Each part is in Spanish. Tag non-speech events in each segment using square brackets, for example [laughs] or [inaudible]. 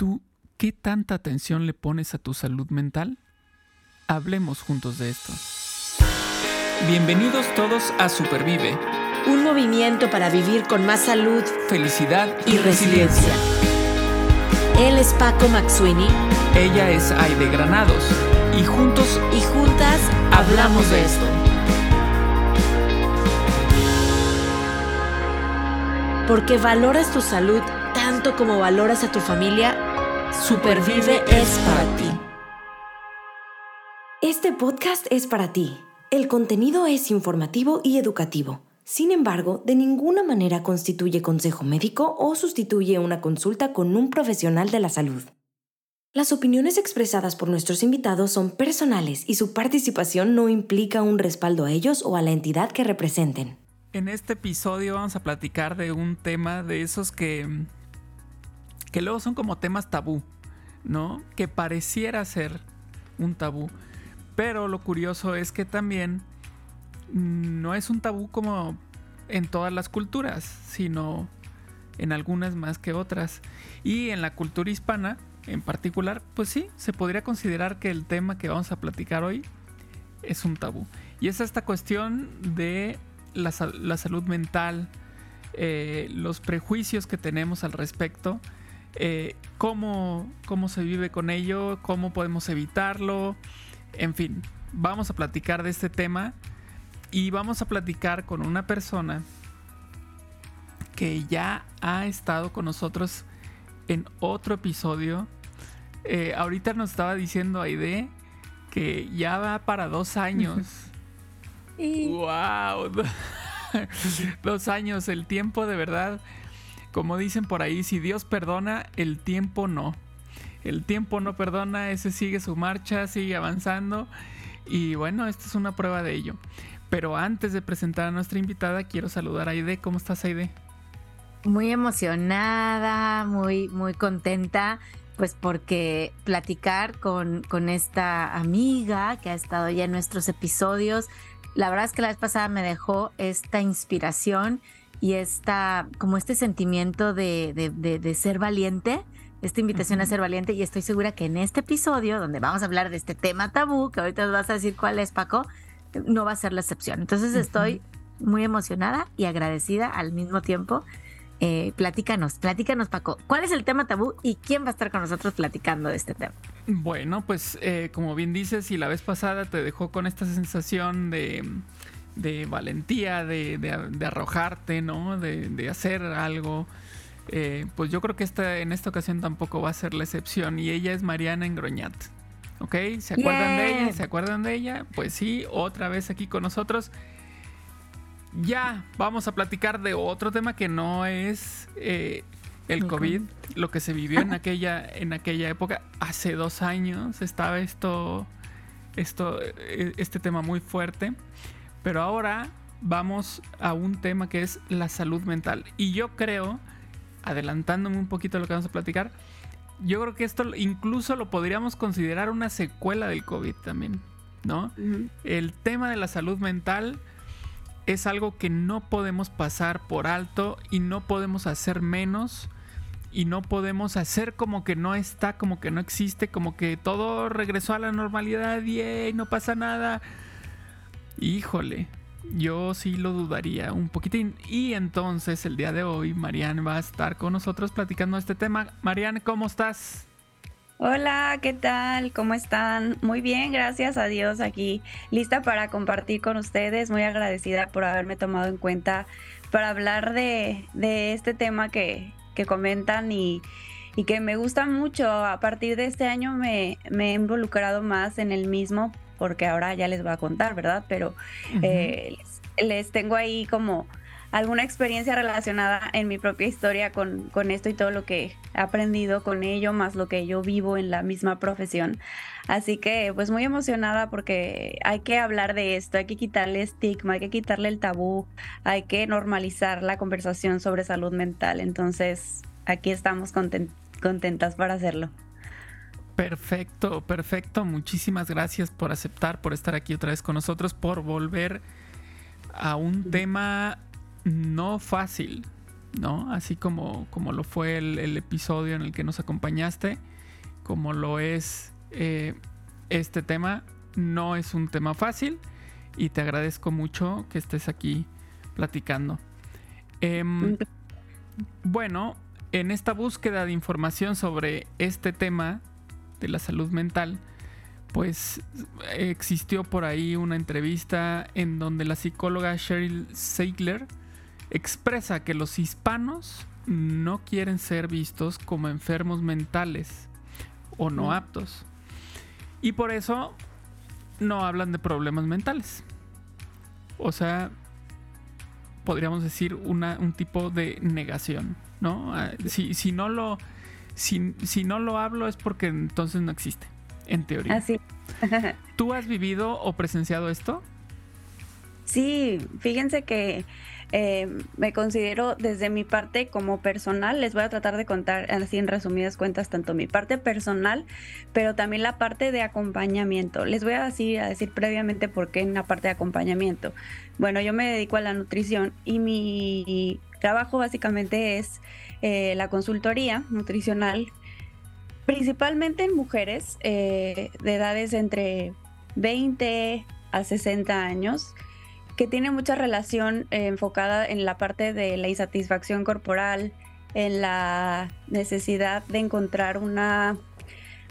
tú qué tanta atención le pones a tu salud mental? Hablemos juntos de esto. Bienvenidos todos a Supervive. Un movimiento para vivir con más salud, felicidad y, resiliencia. Él es Paco McSweeney. Ella es Aide Granados. Y juntos y juntas hablamos de esto. Porque valoras tu salud tanto como valoras a tu familia Supervive es para ti. Este podcast es para ti. El contenido es informativo y educativo. Sin embargo, de ninguna manera constituye consejo médico o sustituye una consulta con un profesional de la salud. Las opiniones expresadas por nuestros invitados son personales y su participación no implica un respaldo a ellos o a la entidad que representen. En este episodio vamos a platicar de un tema de esos que que luego son como temas tabú, ¿no? Que pareciera ser un tabú. Pero lo curioso es que también no es un tabú como en todas las culturas, sino en algunas más que otras. Y en la cultura hispana, en particular, pues sí, se podría considerar que el tema que vamos a platicar hoy es un tabú. Y es esta cuestión de la, salud mental, eh, los prejuicios que tenemos al respecto eh, cómo, cómo se vive con ello, cómo podemos evitarlo, en fin, vamos a platicar de este tema y vamos a platicar con una persona que ya ha estado con nosotros en otro episodio. Eh, ahorita nos estaba diciendo Aide que ya va para dos años. [laughs] ¡Wow! [laughs] dos años, el tiempo de verdad como dicen por ahí, si Dios perdona, el tiempo no. El tiempo no perdona, ese sigue su marcha, sigue avanzando. Y bueno, esta es una prueba de ello. Pero antes de presentar a nuestra invitada, quiero saludar a Aide. ¿Cómo estás, Aide? Muy emocionada, muy, muy contenta, pues porque platicar con, con esta amiga que ha estado ya en nuestros episodios, la verdad es que la vez pasada me dejó esta inspiración y esta, como este sentimiento de, de, ser valiente, esta invitación a ser valiente y estoy segura que en este episodio, donde vamos a hablar de este tema tabú, que ahorita nos vas a decir cuál es, Paco, no va a ser la excepción. Entonces estoy muy emocionada y agradecida al mismo tiempo. Eh, platícanos, platícanos, Paco, ¿cuál es el tema tabú y quién va a estar con nosotros platicando de este tema? Bueno, pues eh, como bien dices, y la vez pasada te dejó con esta sensación de de valentía, de, arrojarte, ¿no? De, hacer algo. Eh, pues yo creo que esta, en esta ocasión tampoco va a ser la excepción. Y ella es Mariana Engroñat. ¿Ok? ¿Se acuerdan de ella? ¿Se acuerdan de ella? Pues sí, otra vez aquí con nosotros. Ya vamos a platicar de otro tema que no es eh, el COVID, lo que se vivió en [laughs] aquella, en aquella época. Hace dos años estaba esto, esto, eh, este tema muy fuerte. Pero ahora vamos a un tema que es la salud mental. Y yo creo, adelantándome un poquito a lo que vamos a platicar, yo creo que esto incluso lo podríamos considerar una secuela del COVID también, ¿no? El tema de la salud mental es algo que no podemos pasar por alto y no podemos hacer menos y no podemos hacer como que no está, como que no existe, como que todo regresó a la normalidad y no pasa nada. Híjole, yo sí lo dudaría un poquitín. Y entonces el día de hoy Marianne va a estar con nosotros platicando este tema. Marianne, ¿cómo estás? Hola, ¿qué tal? ¿Cómo están? Muy bien, gracias a Dios aquí, lista para compartir con ustedes, muy agradecida por haberme tomado en cuenta para hablar de, este tema que, comentan y, que me gusta mucho. A partir de este año me, me he involucrado más en el mismo porque ahora ya les voy a contar, ¿verdad? Pero eh, les, tengo ahí como alguna experiencia relacionada en mi propia historia con, con, esto y todo lo que he aprendido con ello, más lo que yo vivo en la misma profesión. Así que pues muy emocionada porque hay que hablar de esto, hay que quitarle estigma, hay que quitarle el tabú, hay que normalizar la conversación sobre salud mental. Entonces aquí estamos contentas para hacerlo. Perfecto, perfecto. Muchísimas gracias por aceptar, por estar aquí otra vez con nosotros, por volver a un tema no fácil, ¿no? Así como, como lo fue el, episodio en el que nos acompañaste, como lo es eh, este tema, no es un tema fácil y te agradezco mucho que estés aquí platicando. Em, bueno, en esta búsqueda de información sobre este tema de la salud mental, pues existió por ahí una entrevista en donde la psicóloga Sheryl Seigler expresa que los hispanos no quieren ser vistos como enfermos mentales o no mm. aptos. Y por eso no hablan de problemas mentales. O sea, podríamos decir un tipo de negación, ¿no? Ah, si, no lo, si, si no lo hablo es porque entonces no existe en teoría. Así. [laughs] ¿Tú has vivido o presenciado esto? Sí, fíjense que eh, me considero desde mi parte como personal, les voy a tratar de contar así en resumidas cuentas tanto mi parte personal, pero también la parte de acompañamiento. Les voy a decir, previamente por qué en la parte de acompañamiento. Bueno, yo me dedico a la nutrición y mi trabajo básicamente es eh, la consultoría nutricional principalmente en mujeres eh, de edades entre 20 a 60 años, que tiene mucha relación eh, enfocada en la parte de la insatisfacción corporal, en la necesidad de encontrar una,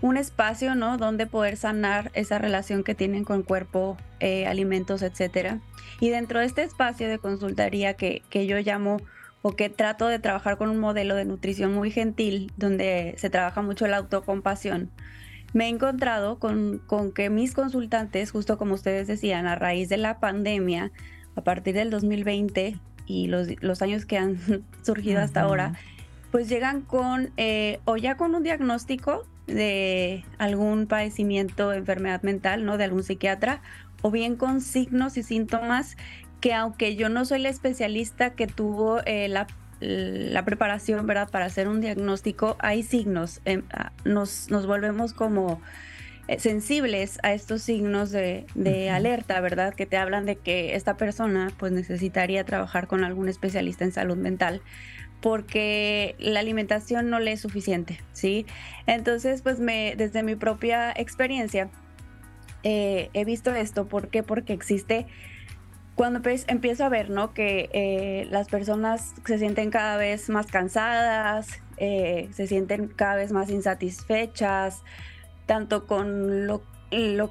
un espacio, ¿no? Donde poder sanar esa relación que tienen con cuerpo, eh, alimentos, etcétera. Y dentro de este espacio de consultoría que, que yo llamo o que trato de trabajar con un modelo de nutrición muy gentil, donde se trabaja mucho la autocompasión, me he encontrado con, que mis consultantes, justo como ustedes decían, a raíz de la pandemia, a partir del 2020 y los, años que han [laughs] surgido hasta ahora, pues llegan con eh, o ya con un diagnóstico de algún padecimiento, enfermedad mental, ¿no? De algún psiquiatra, o bien con signos y síntomas que aunque yo no soy la especialista que tuvo eh, la, preparación, ¿verdad? Para hacer un diagnóstico, hay signos, em, ah, nos, nos volvemos como eh, sensibles a estos signos de, alerta, ¿verdad? Que te hablan de que esta persona pues necesitaría trabajar con algún especialista en salud mental porque la alimentación no le es suficiente, ¿sí? Entonces, pues me, desde mi propia experiencia, eh, he visto esto, ¿por qué? Porque existe cuando empiezo a ver, ¿no? Que eh, las personas se sienten cada vez más cansadas, eh, se sienten cada vez más insatisfechas, tanto con lo,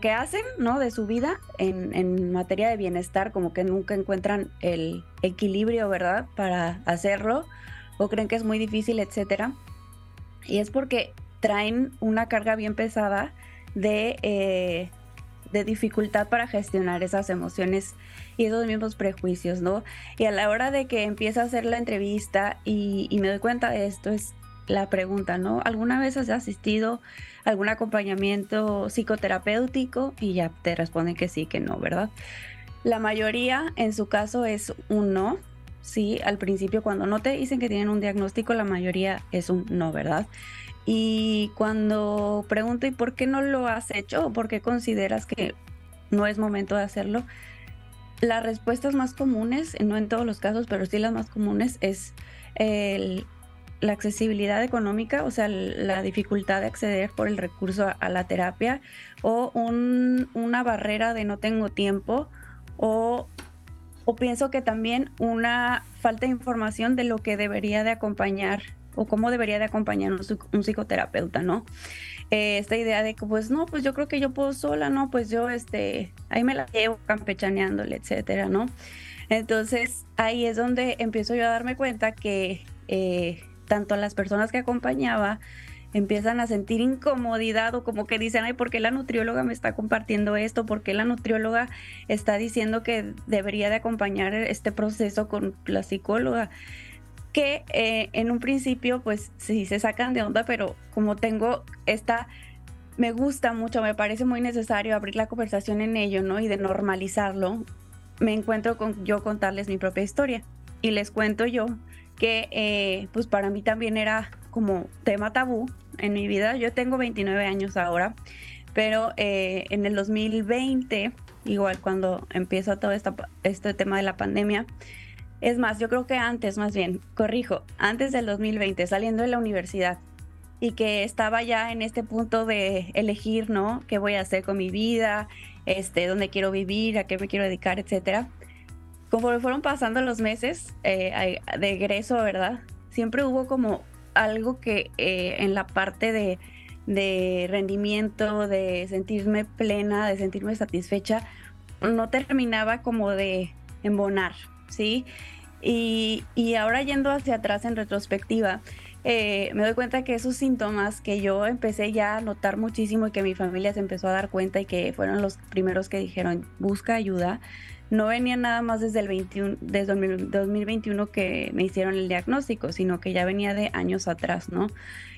que hacen, ¿no? De su vida en, en, materia de bienestar, como que nunca encuentran el equilibrio, ¿verdad? Para hacerlo, o creen que es muy difícil, etcétera. Y es porque traen una carga bien pesada de, eh, de dificultad para gestionar esas emociones y esos mismos prejuicios, ¿no? Y a la hora de que empiezo a hacer la entrevista y, me doy cuenta de esto, es la pregunta, ¿no? ¿Alguna vez has asistido a algún acompañamiento psicoterapéutico? Y ya te responden que sí, que no, ¿verdad? La mayoría en su caso es un no. Sí, al principio cuando no te dicen que tienen un diagnóstico, la mayoría es un no, ¿verdad? Y cuando pregunto, ¿y por qué no lo has hecho? ¿O por qué consideras que no es momento de hacerlo? Las respuestas más comunes, no en todos los casos, pero sí las más comunes, es la accesibilidad económica, o sea, la dificultad de acceder por el recurso a, la terapia, o una barrera de no tengo tiempo, o, o pienso que también una falta de información de lo que debería de acompañar o cómo debería de acompañar un, un psicoterapeuta, ¿no? Eh, esta idea de que pues no, pues yo creo que yo puedo sola, no, pues yo este, ahí me la llevo campechaneándole, etcétera, ¿no? Entonces ahí es donde empiezo yo a darme cuenta que eh, tanto las personas que acompañaba empiezan a sentir incomodidad o como que dicen, ay, ¿por qué la nutrióloga me está compartiendo esto? ¿Por qué la nutrióloga está diciendo que debería de acompañar este proceso con la psicóloga? Que eh, en un principio pues sí se sacan de onda, pero como tengo esta, me gusta mucho, me parece muy necesario abrir la conversación en ello, ¿no? Y de normalizarlo, me encuentro con yo contarles mi propia historia y les cuento yo que eh, pues para mí también era como tema tabú en mi vida. Yo tengo 29 años ahora, pero eh, en el 2020, igual cuando empieza todo esta, este tema de la pandemia, Es más, yo creo que antes, más bien, corrijo, antes del 2020, saliendo de la universidad y que estaba ya en este punto de elegir, ¿no? ¿Qué voy a hacer con mi vida? Este, dónde quiero vivir, a qué me quiero dedicar, etcétera. Conforme fueron pasando los meses eh, de egreso, ¿verdad? Siempre hubo como algo que eh, en la parte de, de rendimiento, de sentirme plena, de sentirme satisfecha, no terminaba como de embonar, ¿sí? Y, y ahora yendo hacia atrás en retrospectiva, eh, me doy cuenta que esos síntomas que yo empecé ya a notar muchísimo y que mi familia se empezó a dar cuenta y que fueron los primeros que dijeron busca ayuda, no venían nada más desde el 21, desde 2021 que me hicieron el diagnóstico, sino que ya venía de años atrás, ¿no?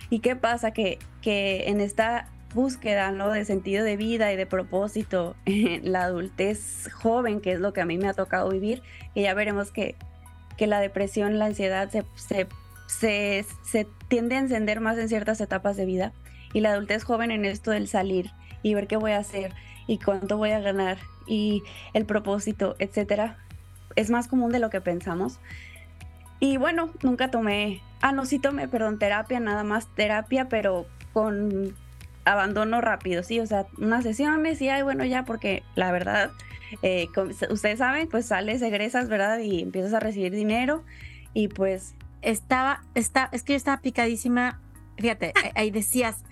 ¿Y qué pasa? Que, que en esta búsqueda, ¿no? De sentido de vida y de propósito [laughs] en la adultez joven, que es lo que a mí me ha tocado vivir, que ya veremos que, que la depresión, la ansiedad se, se se, tiende a encender más en ciertas etapas de vida y la adultez joven en esto del salir y ver qué voy a hacer y cuánto voy a ganar y el propósito, etcétera, es más común de lo que pensamos. Y bueno, nunca tomé, ah, no, sí tomé, perdón, terapia, nada más terapia, pero con abandono rápido, sí, o sea, unas sesiones y, ay, bueno, ya, porque la verdad, eh, ustedes saben, pues sales, egresas, ¿verdad? Y empiezas a recibir dinero y pues estaba, está, es que yo estaba picadísima. Fíjate, [laughs] ahí decías,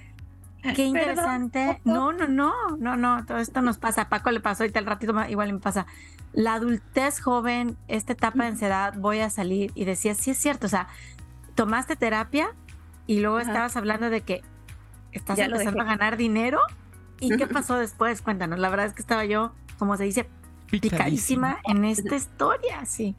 qué interesante. No, no, no, no, no, todo esto nos pasa. A Paco le pasó ahorita el ratito igual me pasa. La adultez joven, esta etapa de ansiedad, voy a salir y decías, sí es cierto, o sea, tomaste terapia y luego estabas hablando de que estás empezando a ganar dinero. ¿Y qué pasó después? Cuéntanos. La verdad es que estaba yo, como se dice, picadísima en esta historia, sí.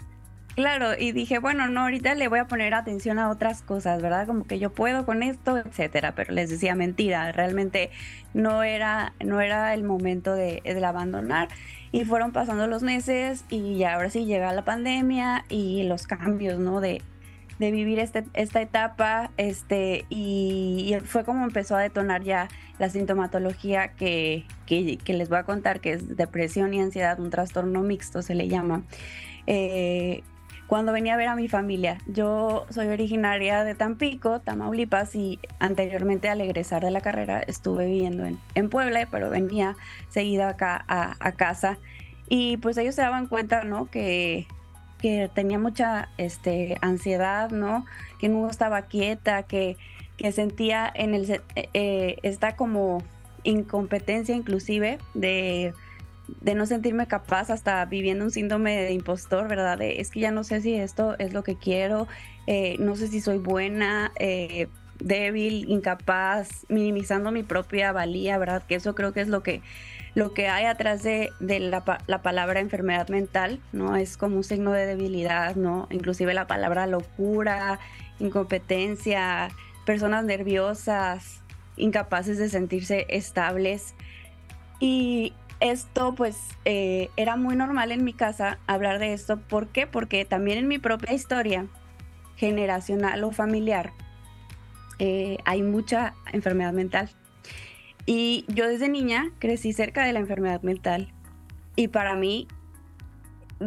Claro, y dije, bueno, no, ahorita le voy a poner atención a otras cosas, ¿verdad? Como que yo puedo con esto, etcétera, pero les decía mentira, realmente no era, no era el momento de, abandonar. Y fueron pasando los meses y ya ahora sí llega la pandemia y los cambios, ¿no? De, de vivir este, esta etapa, este, y, fue como empezó a detonar ya la sintomatología que, que, les voy a contar, que es depresión y ansiedad, un trastorno mixto se le llama. Eh, cuando venía a ver a mi familia. Yo soy originaria de Tampico, Tamaulipas, y anteriormente al egresar de la carrera estuve viviendo en, Puebla, pero venía seguida acá a, casa. Y pues ellos se daban cuenta, ¿no? Que, que tenía mucha este, ansiedad, ¿no? Que no estaba quieta, que, que sentía en el, eh, eh, esta como incompetencia inclusive de de no sentirme capaz hasta viviendo un síndrome de impostor, ¿verdad? es que ya no sé si esto es lo que quiero, eh, no sé si soy buena, eh, débil, incapaz, minimizando mi propia valía, ¿verdad? Que eso creo que es lo que, lo que hay atrás de, la, la, palabra enfermedad mental, ¿no? Es como un signo de debilidad, ¿no? Inclusive la palabra locura, incompetencia, personas nerviosas, incapaces de sentirse estables. Y, esto pues eh, era muy normal en mi casa hablar de esto. ¿Por qué? Porque también en mi propia historia generacional o familiar eh, hay mucha enfermedad mental. Y yo desde niña crecí cerca de la enfermedad mental. Y para mí,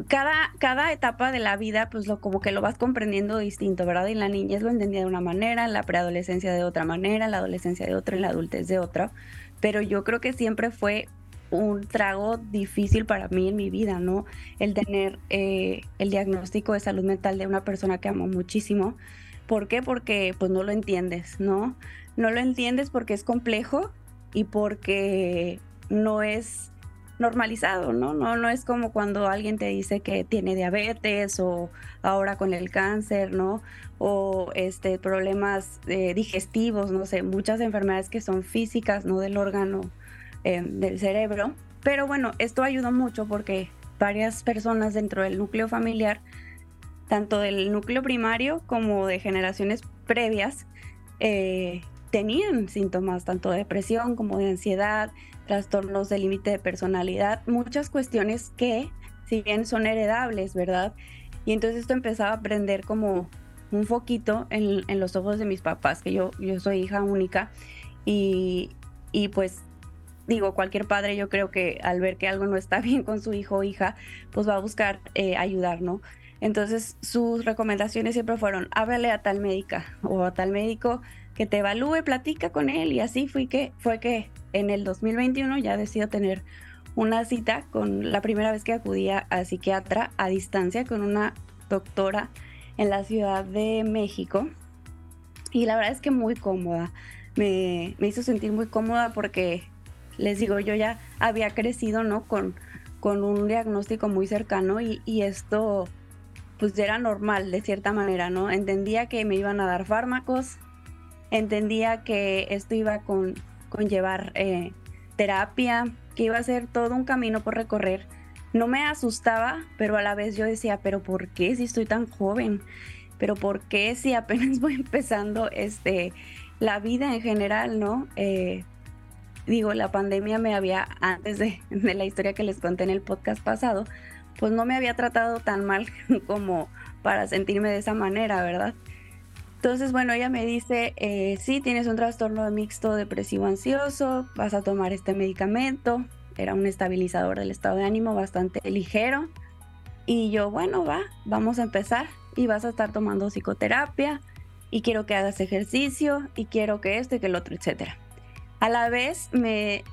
cada, cada etapa de la vida, pues lo, como que lo vas comprendiendo distinto, ¿verdad? Y la niñez lo entendía de una manera, la preadolescencia de otra manera, la adolescencia de otra, en la adultez de otra. Pero yo creo que siempre fue un trago difícil para mí en mi vida, ¿no? El tener eh, el diagnóstico de salud mental de una persona que amo muchísimo. ¿Por qué? Porque pues no lo entiendes, ¿no? No lo entiendes porque es complejo y porque no es normalizado, ¿no? No, no es como cuando alguien te dice que tiene diabetes o ahora con el cáncer, ¿no? O este, problemas eh, digestivos, no sé, muchas enfermedades que son físicas, ¿no? Del órgano eh, del cerebro. Pero bueno, esto ayudó mucho porque varias personas dentro del núcleo familiar, tanto del núcleo primario como de generaciones previas, eh, tenían síntomas tanto de depresión como de ansiedad, trastornos de límite de personalidad, muchas cuestiones que, si bien son heredables, ¿verdad? Y entonces esto empezaba a prender como un foquito en, los ojos de mis papás, que yo, yo soy hija única, y, y pues digo, cualquier padre yo creo que al ver que algo no está [laughs] bien con su hijo o hija, pues va a buscar eh, ayudar, ¿no? Entonces sus recomendaciones siempre fueron, háblale a tal médica o a tal médico que te evalúe, platica con él y así fue que, fue que en el 2021 ya decido tener una cita con la primera vez que acudía a psiquiatra a distancia con una doctora en la Ciudad de México. Y la verdad es que muy cómoda. Me, hizo sentir muy cómoda porque, les digo, yo ya había crecido, ¿no? Con, con un diagnóstico muy cercano y, y esto pues era normal de cierta manera, ¿no? Entendía que me iban a dar fármacos, entendía que esto iba con, con llevar eh, terapia, que iba a ser todo un camino por recorrer. No me asustaba, pero a la vez yo decía, pero ¿por qué si estoy tan joven? Pero ¿por qué si apenas [laughs] voy empezando este, la vida en general, no? Eh, digo, la pandemia me había, antes de, [laughs] de la historia que les conté en el podcast pasado, pues no me había tratado tan mal [laughs] como para sentirme de esa manera, ¿verdad? Entonces, bueno, ella me dice, eh, sí, tienes un trastorno mixto depresivo ansioso, vas a tomar este medicamento, era un estabilizador del estado de ánimo bastante ligero. Y yo, bueno, va, vamos a empezar y vas a estar tomando psicoterapia y quiero que hagas ejercicio y quiero que esto y que el otro, etcétera. A la vez me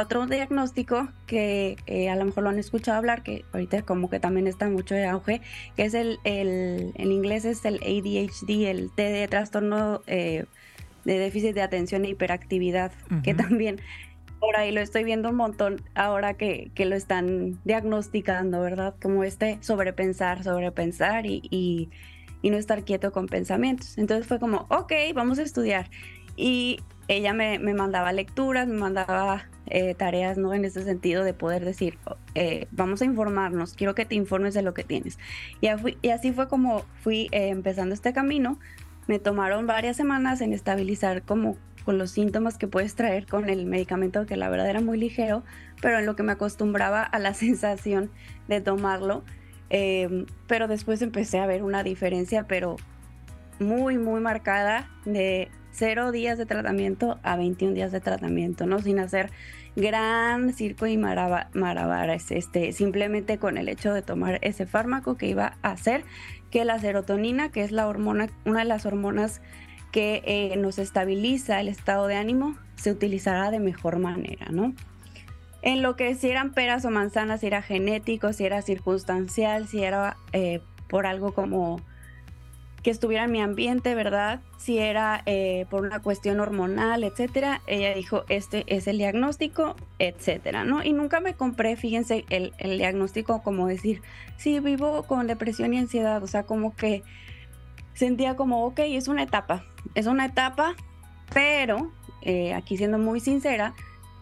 otro diagnóstico que eh, a lo mejor lo han escuchado hablar, que ahorita como que también está mucho de auge, que es el, el en inglés es el ADHD, el T de trastorno eh, de déficit de atención e hiperactividad, que también por ahí lo estoy viendo un montón ahora que, que, lo están diagnosticando, ¿verdad? Como este sobrepensar, sobrepensar y, y, y no estar quieto con pensamientos. Entonces fue como, ok, vamos a estudiar. Y ella me, me mandaba lecturas, me mandaba eh, tareas, ¿no? En ese sentido de poder decir, eh, vamos a informarnos, quiero que te informes de lo que tienes. Y, y así fue como fui eh, empezando este camino. Me tomaron varias semanas en estabilizar como con los síntomas que puedes traer con el medicamento, que la verdad era muy ligero, pero en lo que me acostumbraba a la [laughs] sensación de tomarlo. pero después empecé a ver una diferencia, pero muy, muy marcada de 0 días de tratamiento a 21 días de tratamiento, ¿no? Sin hacer gran circo y maravillas, este, simplemente con el hecho de tomar ese fármaco que iba a hacer que la serotonina, que es la hormona, una de las hormonas que eh, nos estabiliza el estado de ánimo, se utilizará de mejor manera, ¿no? En lo que si eran peras o manzanas, si era genético, si era circunstancial, si era eh, por algo como que estuviera en mi ambiente, ¿verdad? Si era eh, por una cuestión hormonal, etcétera. Ella dijo, este es el diagnóstico, etcétera, ¿no? Y nunca me compré, fíjense, el, diagnóstico como decir, sí, vivo con depresión y ansiedad, o sea, como que sentía como, ok, es una etapa, es una etapa, pero eh, aquí siendo muy sincera,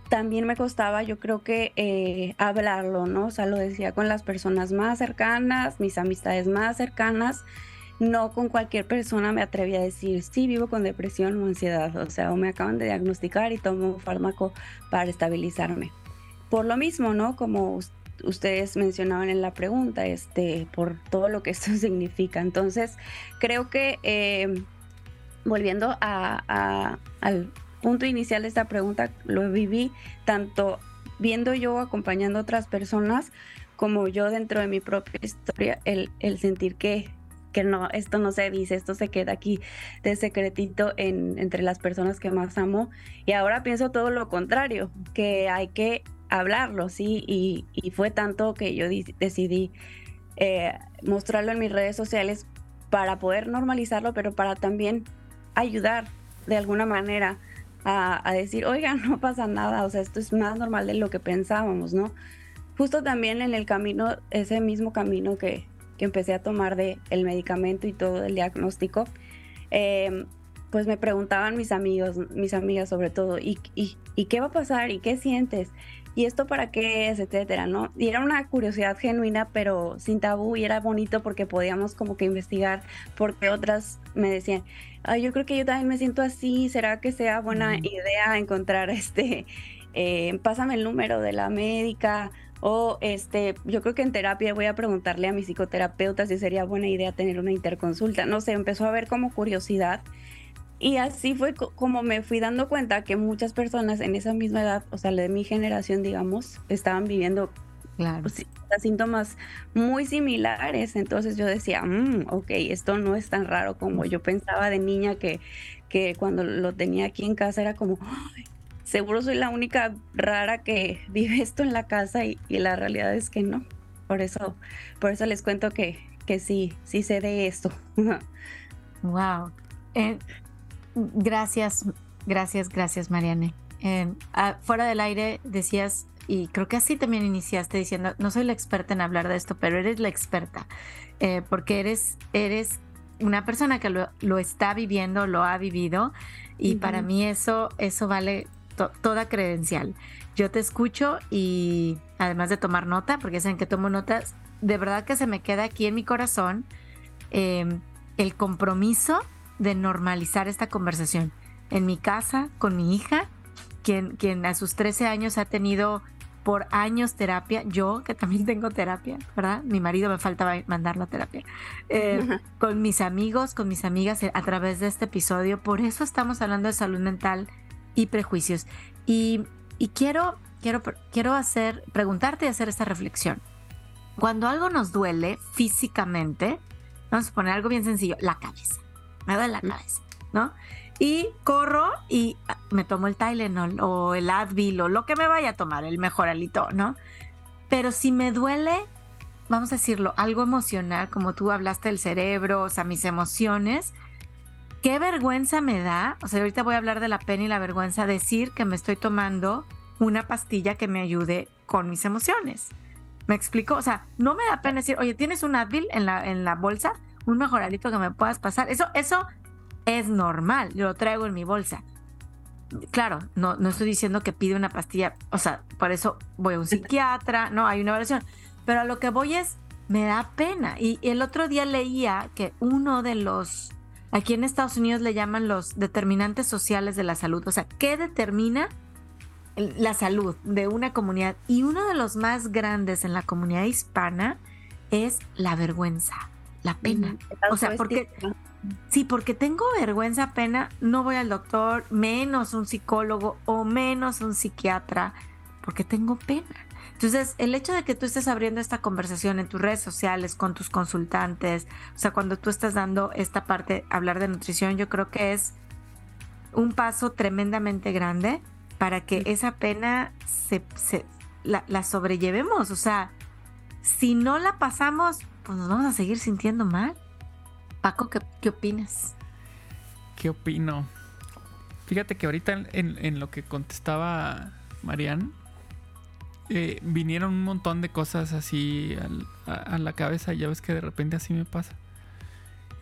también me costaba, yo creo que eh, hablarlo, ¿no? O sea, lo decía con las personas más cercanas, mis amistades más cercanas no con cualquier persona me atreví a decir, sí, vivo con depresión o ansiedad, o sea, o me acaban de diagnosticar y tomo un fármaco para estabilizarme. Por lo mismo, ¿no? Como ustedes mencionaban en la pregunta, este, por todo lo que [laughs] esto significa. Entonces, creo que eh, volviendo a, al punto inicial de esta pregunta, lo viví tanto viendo yo acompañando a otras personas como yo dentro de mi propia historia, el, el sentir que que no, esto no se dice, esto se queda aquí de secretito en, entre las personas que más amo. Y ahora pienso todo lo contrario, que hay que hablarlo, ¿sí? Y, fue tanto que yo decidí eh, mostrarlo en mis redes sociales para poder normalizarlo, pero para también ayudar de alguna manera a, a decir, oigan, no pasa nada, o sea, esto es más normal de lo que pensábamos, ¿no? Justo también en el camino, ese mismo camino que, que empecé a tomar de el medicamento y todo el diagnóstico, em, pues me preguntaban mis amigos, mis amigas sobre todo, ¿y, y, qué va a pasar? ¿Y qué sientes? ¿Y esto para qué es? Etcétera, ¿no? Y era una curiosidad genuina, pero sin tabú y era bonito porque podíamos como que investigar, porque otras me decían, Ay, yo creo que yo también me siento así, ¿será que sea buena idea encontrar este, eh, pásame el número de la médica o este, yo creo que en terapia voy a preguntarle a mi psicoterapeuta si sería buena idea tener una interconsulta. No sé, empezó a ver como curiosidad. Y así fue como me fui dando cuenta que muchas personas en esa misma edad, o sea, de mi generación, digamos, estaban viviendo claro. Pues síntomas muy similares. Entonces yo decía, mm, ok, esto no es tan raro como yo pensaba de niña que, que cuando lo tenía aquí en casa era como, seguro soy la única rara que [laughs] vive esto en la casa y, la realidad es que no. Por eso, por eso les cuento que, que sí, sí sé de esto. [laughs] wow. Eh, gracias, gracias, gracias, Mariane. Eh, ah, fuera del aire decías, y creo que así también iniciaste diciendo, no soy la experta en hablar de esto, pero eres la experta, eh, porque eres, eres una persona que lo, está viviendo, lo ha vivido, y para mí eso, eso vale toda credencial. Yo te escucho y además de tomar nota, porque saben que tomo notas, de verdad que se me queda aquí en mi corazón em, el compromiso de normalizar esta conversación. En mi casa, con mi hija, quien, quien a sus 13 años ha tenido por años terapia, yo que también tengo terapia, ¿verdad? Mi marido me faltaba mandarlo a terapia, eh, con mis amigos, con mis amigas a través de este episodio. Por eso estamos hablando de salud mental y prejuicios. Y, quiero, quiero, quiero hacer, preguntarte y hacer esta reflexión. Cuando algo nos duele físicamente, vamos a poner algo bien sencillo, la cabeza. Me duele la cabeza, ¿no? Y corro y me tomo el Tylenol o el Advil o lo que me vaya a tomar, el mejor alito, ¿no? Pero si me duele, vamos a decirlo, algo emocional, como tú hablaste del cerebro, o sea, mis emociones, qué vergüenza me da, o sea, ahorita voy a hablar de la pena y la vergüenza, decir que me estoy tomando una pastilla que me ayude con mis emociones. ¿Me explico? O sea, no me da pena decir, oye, ¿tienes un Advil en la, en la bolsa? Un mejoralito que me puedas pasar. Eso, eso es normal, yo lo traigo en mi bolsa. Claro, no, no estoy diciendo que pide una pastilla, o sea, por eso voy a un psiquiatra, no, hay una evaluación. Pero a lo que voy es, me da pena. Y el otro día leía que uno de los Aquí en Estados Unidos le llaman los determinantes sociales de la salud, o sea, ¿qué determina la salud de una comunidad? Y uno de los más grandes en la comunidad hispana es la vergüenza, la pena. O sea, porque... Sí, porque tengo vergüenza, pena, no voy al doctor, menos un psicólogo o menos un psiquiatra, porque tengo pena. Entonces, el hecho de que tú estés abriendo esta conversación en tus redes sociales, con tus consultantes, o sea, cuando tú estás dando esta parte, hablar de nutrición, yo creo que es un paso tremendamente grande para que esa pena se, la, sobrellevemos. O sea, si no la pasamos, pues nos vamos a seguir sintiendo mal. Paco, ¿qué, opinas? ¿Qué opino? Fíjate que ahorita en, en lo que contestaba Marianne, eh, vinieron un montón de cosas así a, la cabeza. Ya ves que de repente así me pasa.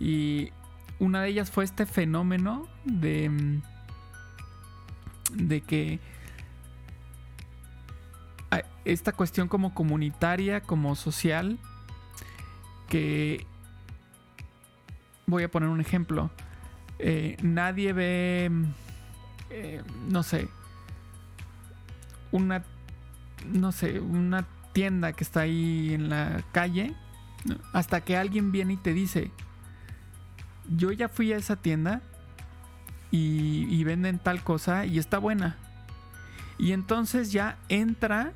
Y una de ellas fue este fenómeno de, mm, de que esta cuestión como comunitaria, como social, que voy a poner un ejemplo. Eh, nadie ve, mm, eh, no sé, una no sé, una tienda que está ahí en la calle, hasta que alguien viene y te dice, yo ya fui a esa tienda y, venden tal cosa y está buena. Y entonces ya entra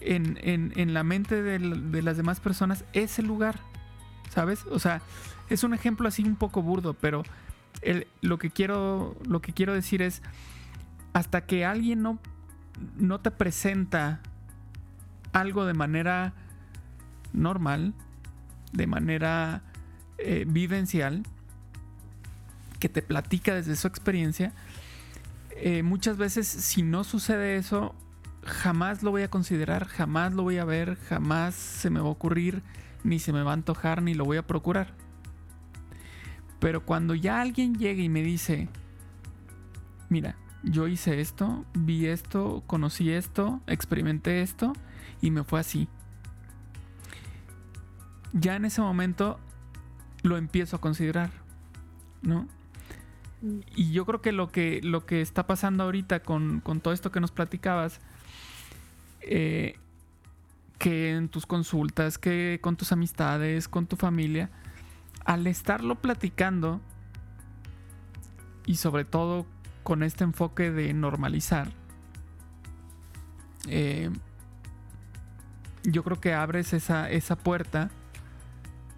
en, la mente de, las demás personas ese lugar, ¿sabes? O sea, es un ejemplo así un poco burdo, pero lo, que quiero, lo que quiero decir es, hasta que alguien no no te presenta algo de manera normal, de manera eh, vivencial, que te platica desde su experiencia, eh, muchas veces si no sucede eso, jamás lo voy a considerar, jamás lo voy a ver, jamás se me va a ocurrir, ni se me va a antojar, ni lo voy a procurar. Pero cuando ya alguien llega y me dice, mira, yo hice esto, vi esto, conocí esto, experimenté esto y me fue así. Ya en ese momento lo empiezo a considerar, ¿no? Mm. Y yo creo que lo que, lo que está pasando ahorita con, todo esto que nos platicabas, eh, que en tus consultas, que con tus amistades, con tu familia, al estarlo platicando y sobre todo con este enfoque de normalizar, eh, yo creo que abres esa, esa puerta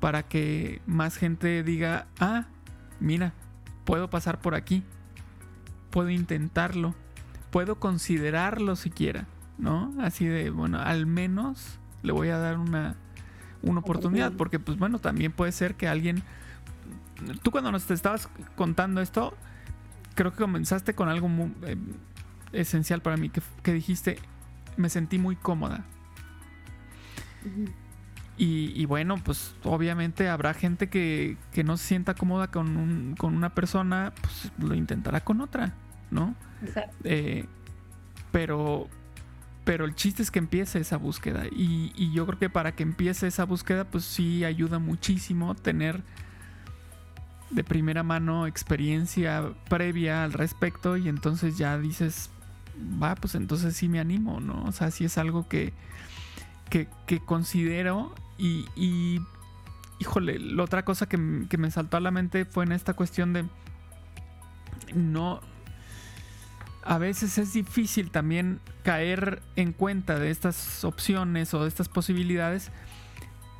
para que más gente diga, ah, mira, puedo pasar por aquí, puedo intentarlo, puedo considerarlo siquiera, ¿no? Así de, bueno, al menos le voy a dar una, una oportunidad, porque pues bueno, también puede ser que alguien, tú cuando nos te estabas contando esto, creo que comenzaste con algo muy eh, esencial para mí, que, que dijiste, me sentí muy cómoda. Y, bueno, pues obviamente habrá gente que, no se sienta cómoda con, con una persona, pues lo intentará con otra, ¿no? Eh, pero, pero el chiste es que empiece esa búsqueda. Y, y, yo creo que para que empiece esa búsqueda, pues sí ayuda muchísimo tener de primera mano experiencia previa al respecto. Y entonces ya dices, va, pues entonces sí me animo, ¿no? O sea, sí es algo que, que, que considero y, híjole, la otra cosa que, me saltó a la mente fue en esta cuestión de no... A veces es difícil también caer en cuenta de estas opciones o de estas posibilidades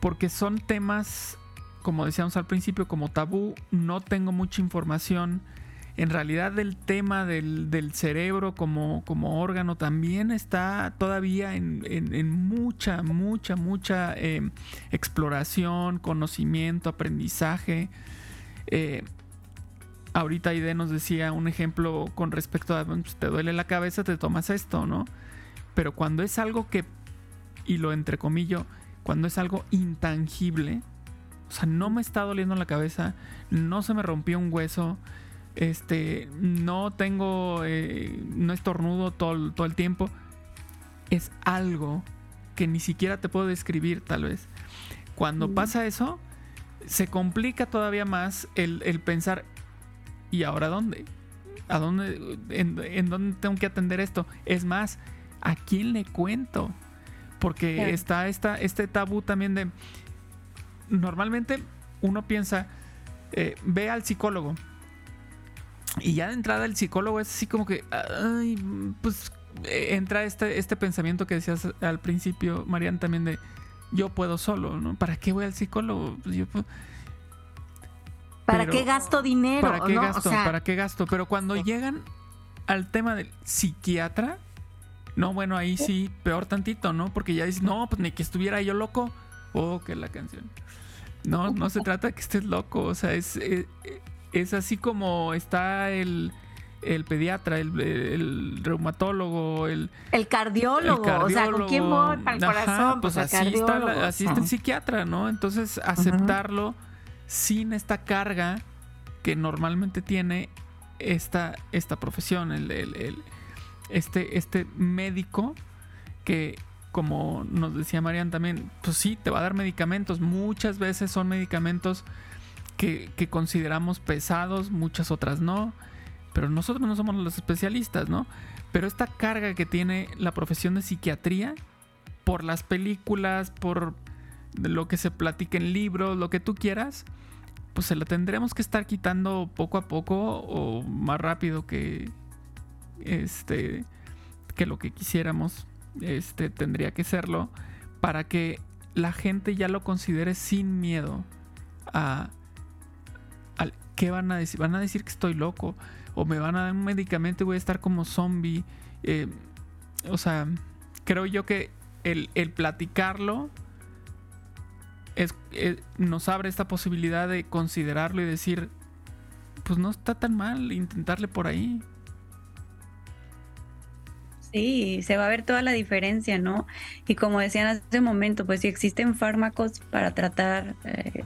porque son temas, como decíamos al principio, como tabú, no tengo mucha información en realidad el tema del, cerebro como, como, órgano también está todavía en, mucha, mucha, mucha em, exploración, conocimiento, aprendizaje. Eh, ahorita Aide nos decía un ejemplo con respecto a, pues, te duele la cabeza, te tomas esto, ¿no? Pero cuando es algo que, y lo entrecomillo, cuando es algo intangible, o sea, no me está doliendo la cabeza, no se me rompió un hueso, este, no tengo, eh, no estornudo todo, todo el tiempo. Es algo que ni siquiera te puedo describir tal vez. Cuando pasa eso, se complica todavía más el, pensar, ¿y ahora dónde? ¿A dónde, en, dónde tengo que atender esto? Es más, ¿a quién le cuento? Porque está esta, este tabú también de, normalmente uno piensa, eh, ve al psicólogo, y ya de entrada el psicólogo es así como que, ay, pues eh, entra este, este pensamiento que decías al principio, Marian, también de yo puedo solo, ¿no? ¿Para qué voy al psicólogo? Pues yo, ¿Para qué gasto dinero? ¿Para qué gasto? ¿Para qué gasto? Pero cuando llegan al tema del psiquiatra, no, bueno, ahí sí, peor tantito, ¿no? Porque ya dices, no, pues ni que estuviera yo loco. Oh, que la canción. No, no se trata de que estés loco, o sea, es, eh, es así como está el, pediatra, el, reumatólogo, el, el cardiólogo, o sea, ¿con quién voy para el corazón? Pues, pues así, está, así está el psiquiatra, ¿no? Entonces, aceptarlo sin esta carga que normalmente tiene esta, esta profesión, el, este, este médico que, como nos decía Marian también, pues sí, te va a dar medicamentos, muchas veces son medicamentos que, consideramos pesados, muchas otras no, pero nosotros no somos los especialistas, ¿no? Pero esta carga que tiene la profesión de psiquiatría, por las películas, por lo que se platica en libros, lo que tú quieras, pues se la tendremos que estar quitando poco a poco o más rápido que este que lo que quisiéramos este tendría que serlo para que la gente ya lo considere sin miedo a, ¿qué van a decir? Van a decir que estoy loco. O me van a dar un medicamento y voy a estar como zombie. Eh, o sea, creo yo que el, platicarlo eh, nos abre esta posibilidad de considerarlo y decir, pues no está tan mal intentarle por ahí. Sí, se va a ver toda la diferencia, ¿no? Y como decían hace un momento, pues si existen fármacos para tratar eh,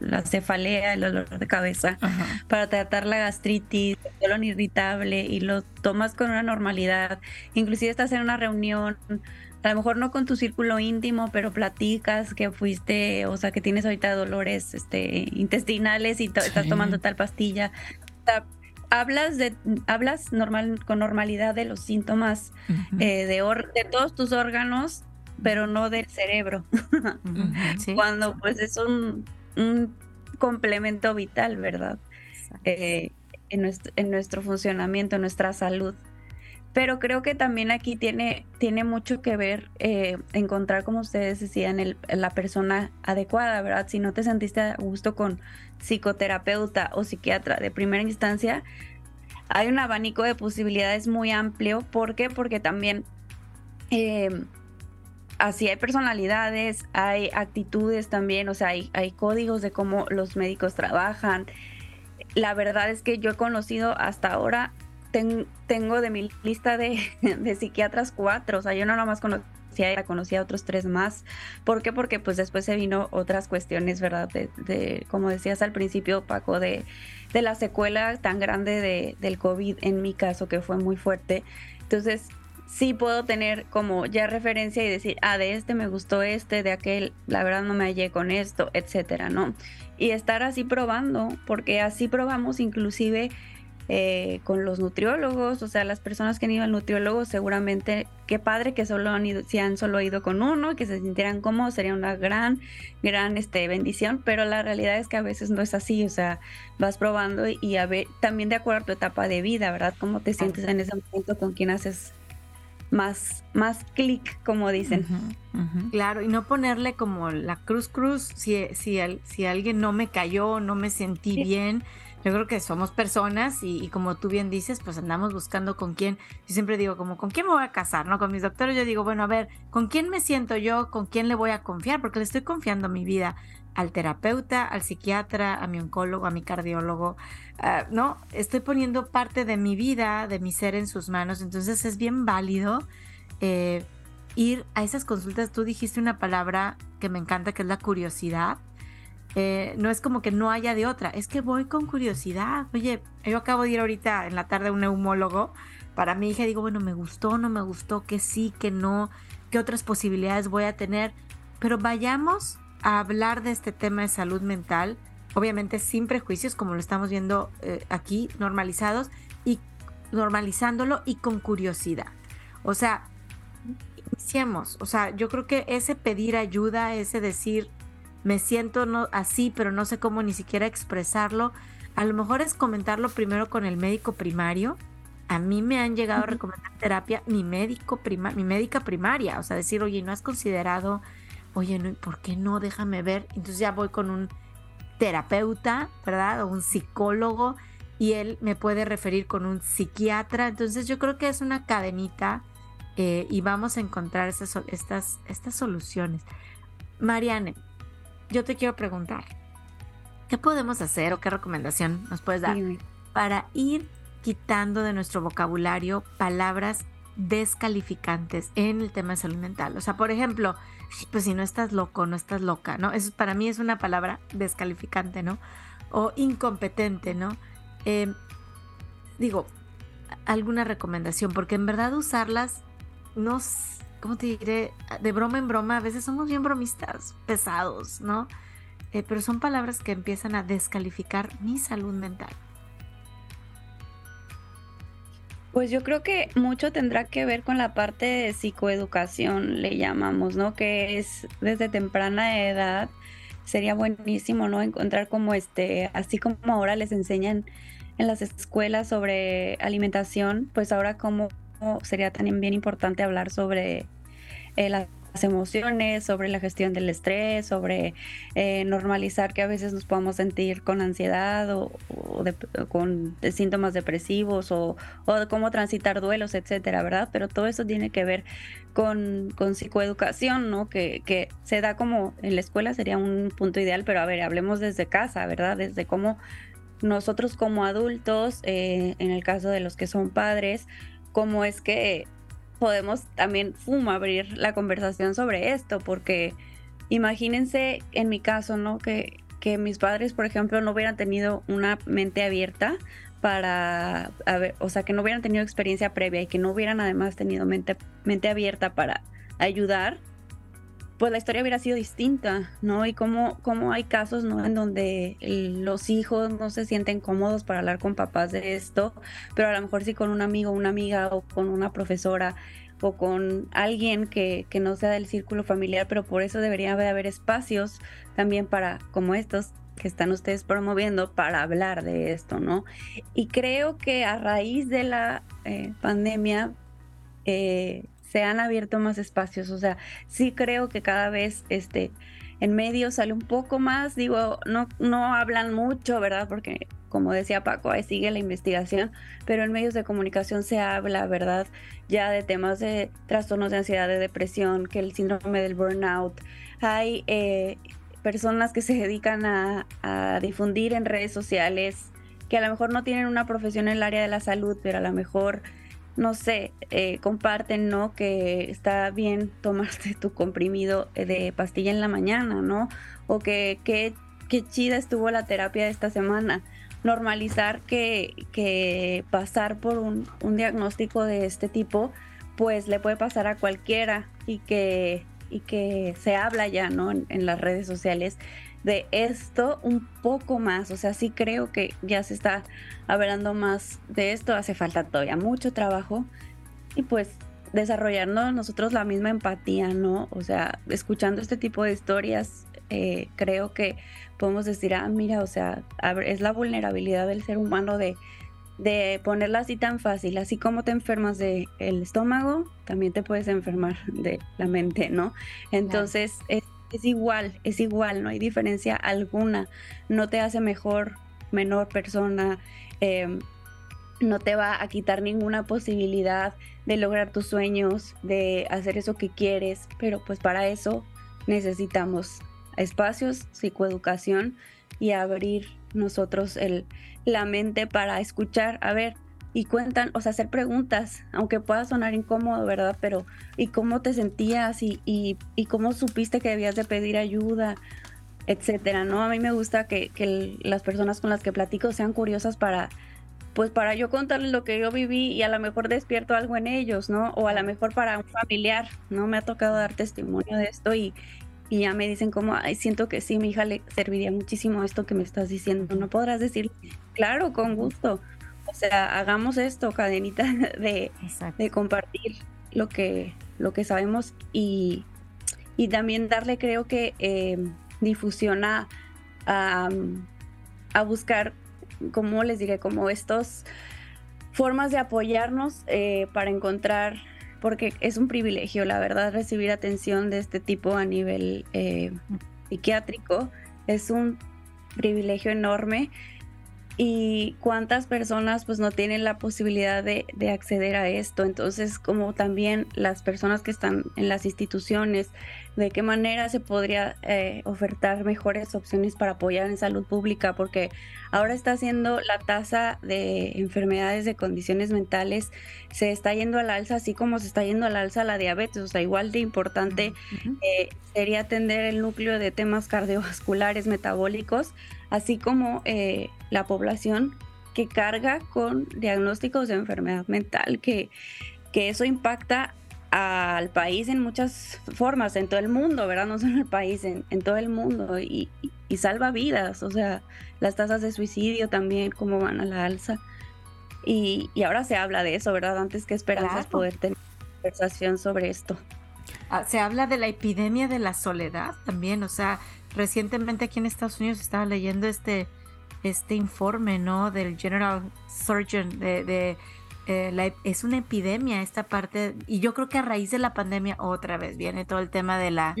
la cefalea, el dolor de cabeza, para tratar la gastritis, el colon irritable y lo tomas con una normalidad. Inclusive estás en una reunión, a lo mejor no con tu círculo íntimo, pero platicas que fuiste, o sea, que tienes ahorita dolores este, intestinales y estás tomando tal pastilla. Hablas de hablas normal con normalidad de los síntomas eh, de, de todos tus órganos pero no del cerebro. Cuando pues es un un complemento vital, ¿verdad? Eh, en, nuestro, en nuestro funcionamiento, en nuestra salud. Pero creo que también aquí tiene, tiene mucho que ver eh, encontrar, como ustedes decían, el, la persona adecuada, ¿verdad? Si no te sentiste a gusto con psicoterapeuta o psiquiatra de primera instancia, hay un abanico de posibilidades muy amplio. ¿Por qué? Porque también eh, así hay personalidades, hay actitudes también, o sea, hay, hay códigos de cómo los médicos trabajan. La verdad es que yo he conocido hasta ahora, tengo de mi lista [laughs] de, psiquiatras cuatro, o sea, yo no nomás conocía, conocía a otros tres más. ¿Por qué? Porque pues después se vino otras cuestiones, ¿verdad? De, como decías al principio, Paco, de, de la secuela tan grande de, del COVID, en mi caso, que fue muy fuerte. Entonces, sí puedo tener como ya referencia y decir, ah, de este me gustó este, de aquel, la verdad no me hallé con esto, etcétera, ¿no? Y estar así probando, porque así probamos inclusive eh, con los nutriólogos, o sea, las personas que han ido al nutriólogo, seguramente, qué padre que solo han ido, si han solo ido con uno, que se sintieran cómodos, sería una gran, gran este, bendición, pero la realidad es que a veces no es así, o sea, vas probando y, a ver, también de acuerdo a tu etapa de vida, ¿verdad? ¿Cómo te sientes en ese momento con quién haces más, más clic, como dicen. Claro, y no ponerle como la cruz cruz si, si, si alguien no me cayó, no me sentí bien. Yo creo que somos personas y, como tú bien dices, pues andamos buscando con quién. Yo siempre digo, como, ¿con quién me voy a casar? ¿No? Con mis doctores yo digo, bueno, a ver, ¿con quién me siento yo? ¿Con quién le voy a confiar? Porque le estoy confiando mi vida al terapeuta, al psiquiatra, a mi oncólogo, a mi cardiólogo. Ah, no, estoy poniendo parte de mi vida, de mi ser en sus manos. Entonces es bien válido eh, ir a esas consultas. Tú dijiste una palabra que me encanta, que es la curiosidad. Eh, no es como que no haya de otra, es que voy con curiosidad. Oye, yo acabo de ir ahorita en la tarde a un neumólogo para mi hija. Digo, bueno, me gustó, no me gustó, que sí, que no, qué otras posibilidades voy a tener. Pero vayamos a hablar de este tema de salud mental, obviamente sin prejuicios, como lo estamos viendo eh, aquí, normalizados y normalizándolo y con curiosidad. O sea, iniciemos. O sea, yo creo que ese pedir ayuda, ese decir, me siento no, así, pero no sé cómo ni siquiera expresarlo, a lo mejor es comentarlo primero con el médico primario. A mí me han llegado a recomendar terapia mi médico prima, mi médica primaria, o sea, decir, oye, ¿no has considerado oye, ¿por qué no? Déjame ver. Entonces ya voy con un terapeuta, ¿verdad? O un psicólogo y él me puede referir con un psiquiatra. Entonces yo creo que es una cadenita eh, y vamos a encontrar estas, estas, estas soluciones. Mariane, yo te quiero preguntar, ¿qué podemos hacer o qué recomendación nos puedes dar para ir quitando de nuestro vocabulario palabras descalificantes en el tema de salud mental? O sea, por ejemplo, pues si no estás loco, no estás loca, ¿no? Eso para mí es una palabra descalificante, ¿no? O incompetente, ¿no? Em, digo, alguna recomendación, porque en verdad usarlas, no, ¿cómo te diré? De broma en broma, a veces somos bien bromistas, pesados, ¿no? Eh, pero son palabras que empiezan a descalificar mi salud mental. Pues yo creo que mucho tendrá que ver con la parte de psicoeducación, le llamamos, ¿no? Que es desde temprana edad. Sería buenísimo, ¿no? Encontrar como este, así como ahora les enseñan en las escuelas sobre alimentación, pues ahora como sería también bien importante hablar sobre eh, la emociones, sobre la gestión del estrés, sobre eh, normalizar que a veces nos podamos sentir con ansiedad o, con síntomas depresivos o, o, cómo transitar duelos, etcétera, ¿verdad? Pero todo eso tiene que ver con, con psicoeducación, ¿no? Que, que se da como en la escuela sería un punto ideal, pero a ver, hablemos desde casa, ¿verdad? Desde cómo nosotros como adultos, eh, en el caso de los que son padres, cómo es que podemos también fuma abrir la conversación sobre esto, porque imagínense en mi caso, ¿no? Que, que mis padres, por ejemplo, no hubieran tenido una mente abierta para, o sea, que no hubieran tenido experiencia previa y que no hubieran además tenido mente, mente abierta para ayudar, pues la historia hubiera sido distinta, ¿no? Y cómo, cómo hay casos, ¿no? En donde los hijos no se sienten cómodos para hablar con papás de esto, pero a lo mejor sí con un amigo, una amiga o con una profesora o con alguien que, que no sea del círculo familiar, pero por eso debería haber espacios también para, como estos, que están ustedes promoviendo para hablar de esto, ¿no? Y creo que a raíz de la eh, pandemia eh, se han abierto más espacios. O sea, sí creo que cada vez este, en medio sale un poco más, digo, no, no hablan mucho, ¿verdad? Porque como decía Paco, ahí sigue la investigación, pero en medios de comunicación se habla, ¿verdad? Ya de temas de trastornos de ansiedad, de depresión, que el síndrome del burnout. Hay eh, personas que se dedican a, a, difundir en redes sociales que a lo mejor no tienen una profesión en el área de la salud, pero a lo mejor no sé, eh, comparten, ¿no? Que está bien tomarte tu comprimido de pastilla en la mañana, ¿no? O que qué chida estuvo la terapia de esta semana. Normalizar que, que pasar por un, un, diagnóstico de este tipo, pues le puede pasar a cualquiera y que, y que se habla ya, ¿no? En, en las redes sociales de esto un poco más. O sea, sí creo que ya se está hablando más de esto. Hace falta todavía mucho trabajo. Y pues desarrollarnos nosotros la misma empatía, ¿no? O sea, escuchando este tipo de historias, eh, creo que podemos decir, ah, mira, o sea, es la vulnerabilidad del ser humano de, de ponerla así tan fácil, así como te enfermas del el estómago, también te puedes enfermar de la mente, ¿no? Entonces, es es igual, es igual, no hay diferencia alguna. No te hace mejor, menor persona, em, no te va a quitar ninguna posibilidad de lograr tus sueños, de hacer eso que quieres, pero pues para eso necesitamos espacios, psicoeducación y abrir nosotros el, la mente para escuchar, a ver, y cuentan, o sea, hacer preguntas, aunque pueda sonar incómodo, ¿verdad? Pero, ¿y cómo te sentías? ¿Y, y, cómo supiste que debías de pedir ayuda? Etcétera, ¿no? A mí me gusta que, que las personas con las que platico sean curiosas para, pues para yo contarles lo que yo viví y a lo mejor despierto algo en ellos, ¿no? O a lo mejor para un familiar, ¿no? Me ha tocado dar testimonio de esto y, y ya me dicen como, ay, siento que sí, mi hija le serviría muchísimo esto que me estás diciendo. No podrás decir, claro, con gusto. O sea, hagamos esto, cadenita [laughs] de, de compartir lo que, lo que sabemos y, y también darle, creo que, eh, difusión a, a, buscar, como les diré, como estos formas de apoyarnos eh, para encontrar, porque es un privilegio, la verdad, recibir atención de este tipo a nivel eh, psiquiátrico. Es un privilegio enorme y cuántas personas pues no tienen la posibilidad de, de, acceder a esto. Entonces, como también las personas que están en las instituciones, de qué manera se podría eh, ofertar mejores opciones para apoyar en salud pública, porque ahora está haciendo la tasa de enfermedades de condiciones mentales, se está yendo al alza, así como se está yendo al alza la diabetes, o sea, igual de importante eh, sería atender el núcleo de temas cardiovasculares, metabólicos, así como eh, la población que carga con diagnósticos de enfermedad mental, que, que eso impacta al país en muchas formas, en todo el mundo, ¿verdad? No solo en el país, en, todo el mundo y, y, salva vidas, o sea, las tasas de suicidio también, cómo van a la alza. Y, y ahora se habla de eso, ¿verdad? Antes que esperanzas poder tener conversación sobre esto. Ah, se habla de la epidemia de la soledad también, o sea, recientemente aquí en Estados Unidos estaba leyendo este, este informe, ¿no? Del General Surgeon de eh, es una epidemia esta parte y yo creo que a raíz de la pandemia otra vez viene todo el tema de la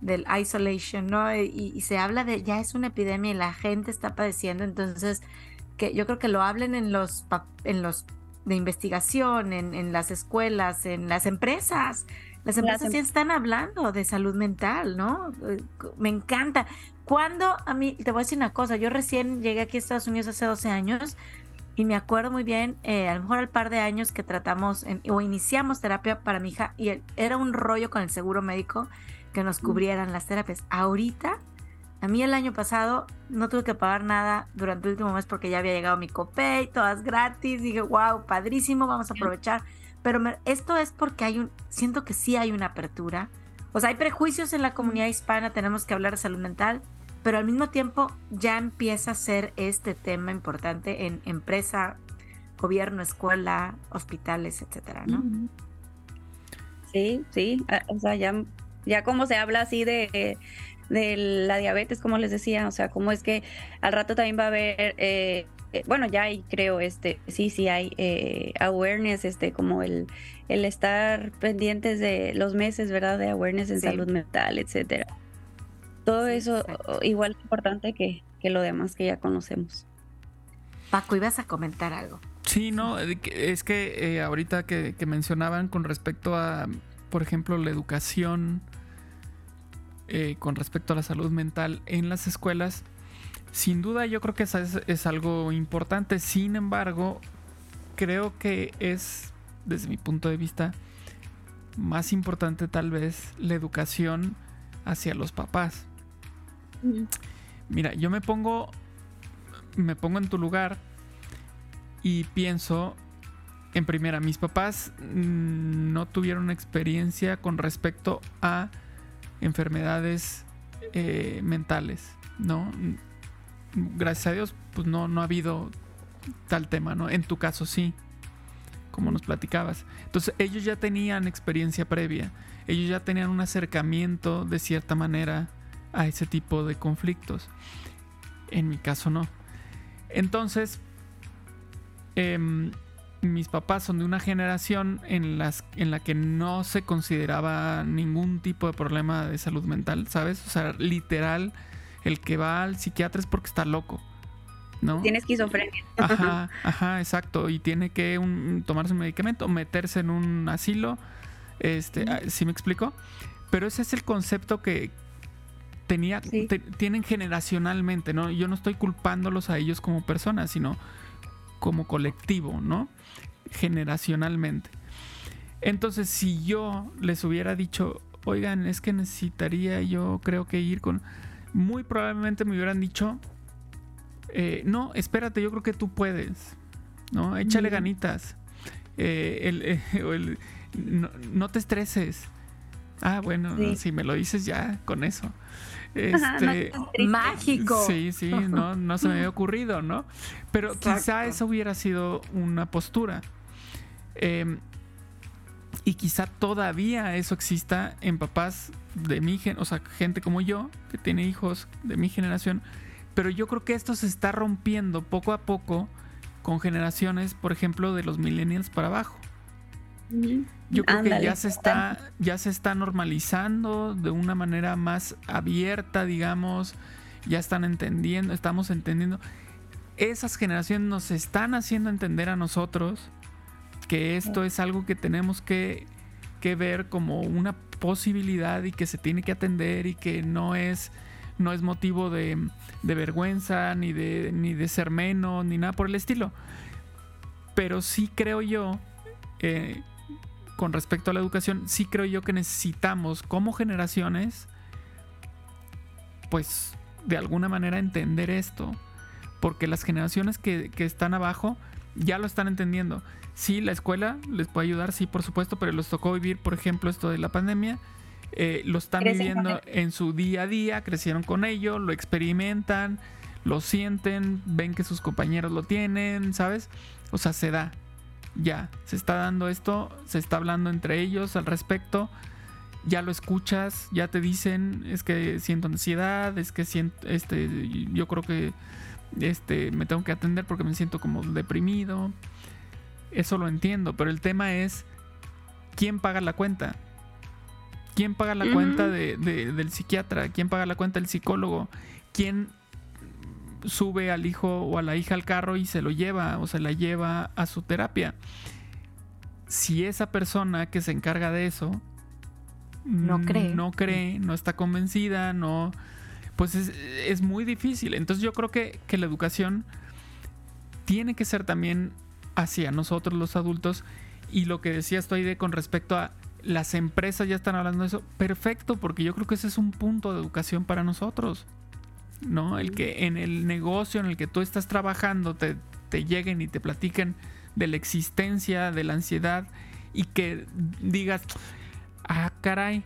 del isolation, ¿no? Y, se habla de ya es una epidemia y la gente está padeciendo, entonces que yo creo que lo hablen en los en los de investigación, en, en las escuelas, en las empresas. Las empresas ya están hablando de salud mental, ¿no? Eh, me encanta. Cuando a mí, te voy a decir una cosa, yo recién llegué aquí a Estados Unidos hace 12 años y me acuerdo muy bien, eh, a lo mejor al par de años que tratamos o iniciamos terapia para mi hija y era un rollo con el seguro médico que nos cubrieran las terapias. Ahorita, a mí el año pasado no tuve que pagar nada durante el último mes porque ya había llegado mi copay, todas gratis. Dije, wow, padrísimo, vamos a aprovechar. Pero esto es porque hay un, siento que sí hay una apertura. O sea, hay prejuicios en la comunidad hispana, tenemos que hablar de salud mental, pero al mismo tiempo ya empieza a ser este tema importante en empresa, gobierno, escuela, hospitales, etcétera, ¿no? Sí, sí, ah, o sea, ya, ya como se habla así de, de la diabetes, como les decía, o sea, cómo es que al rato también va a haber eh, bueno, ya hay, creo, este, sí, sí hay eh, awareness, este, como el, el estar pendientes de los meses, ¿verdad? De awareness en salud mental, etcétera. Todo eso igual es importante que, que lo demás que ya conocemos. Paco, ibas a comentar algo. Sí, no, es que eh, ahorita que, mencionaban con respecto a, por ejemplo, la educación, eh, con respecto a la salud mental en las escuelas, sin duda yo creo que eso es, algo importante. Sin embargo, creo que es, desde mi punto de vista, más importante tal vez la educación hacia los papás. Mira, yo me pongo, me pongo en tu lugar y pienso, en primera, mis papás mm, no tuvieron experiencia con respecto a enfermedades eh, mentales, ¿no? Gracias a Dios, pues no, no ha habido tal tema, ¿no? En tu caso sí, como nos platicabas. Entonces ellos ya tenían experiencia previa, ellos ya tenían un acercamiento de cierta manera a ese tipo de conflictos. En mi caso no. Entonces, Em, mis papás son de una generación en, en la que no se consideraba ningún tipo de problema de salud mental, ¿sabes? O sea, literal, el que va al psiquiatra es porque está loco. ¿no? Tiene esquizofrenia. Ajá, ajá, exacto. Y tiene que tomarse un medicamento, meterse en un asilo. Este, ah, ¿sí me explico? Pero ese es el concepto que tenía, tienen generacionalmente, ¿no? Yo no estoy culpándolos a ellos como personas, sino como colectivo, ¿no? Generacionalmente. Entonces, si yo les hubiera dicho, oigan, es que necesitaría yo creo que ir con... Muy probablemente me hubieran dicho, eh, no, espérate, yo creo que tú puedes, ¿no? Échale ganitas. Eh, eh, no, te estreses. Ah, bueno, si me lo dices ya con eso. Este, mágico. Sí, sí, no, no se me había [laughs] ocurrido, ¿no? Pero quizá eso hubiera sido una postura. Y quizá todavía eso exista en papás de mi gen, o sea, gente como yo, que tiene hijos de mi generación. Pero yo creo que esto se está rompiendo poco a poco con generaciones, por ejemplo, de los millennials para abajo. Yo creo que ya se está, ya se está normalizando de una manera más abierta, digamos. Ya están entendiendo, estamos entendiendo. Esas generaciones nos están haciendo entender a nosotros que esto es algo que tenemos que, ver como una posibilidad y que se tiene que atender y que no es no es motivo de, de, vergüenza, ni de, ni de ser menos, ni nada por el estilo. Pero sí creo yo eh, con respecto a la educación, sí creo yo que necesitamos como generaciones, pues de alguna manera entender esto, porque las generaciones que, están abajo ya lo están entendiendo. Sí, la escuela les puede ayudar, sí, por supuesto, pero les tocó vivir, por ejemplo, esto de la pandemia. Eh, lo están viviendo en su día a día, crecieron con ello, lo experimentan, lo sienten, ven que sus compañeros lo tienen, ¿sabes? O sea, se da ya, se está dando esto, se está hablando entre ellos al respecto, ya lo escuchas, ya te dicen, es que siento ansiedad, es que siento, este, yo creo que este, me tengo que atender porque me siento como deprimido. Eso lo entiendo, pero el tema es, ¿quién paga la cuenta? ¿Quién paga la cuenta del psiquiatra? ¿Quién paga la cuenta del psicólogo? ¿Quién sube al hijo o a la hija al carro y se lo lleva o se la lleva a su terapia. Si esa persona que se encarga de eso no cree, no cree, no está convencida, no, pues es, muy difícil. Entonces yo creo que, que la educación tiene que ser también hacia nosotros los adultos y lo que decía estoy de con respecto a las empresas ya están hablando de eso, perfecto, porque yo creo que ese es un punto de educación para nosotros. ¿no? El que en el negocio en el que tú estás trabajando te, lleguen y te platiquen de la existencia, de la ansiedad y que digas, ah, caray,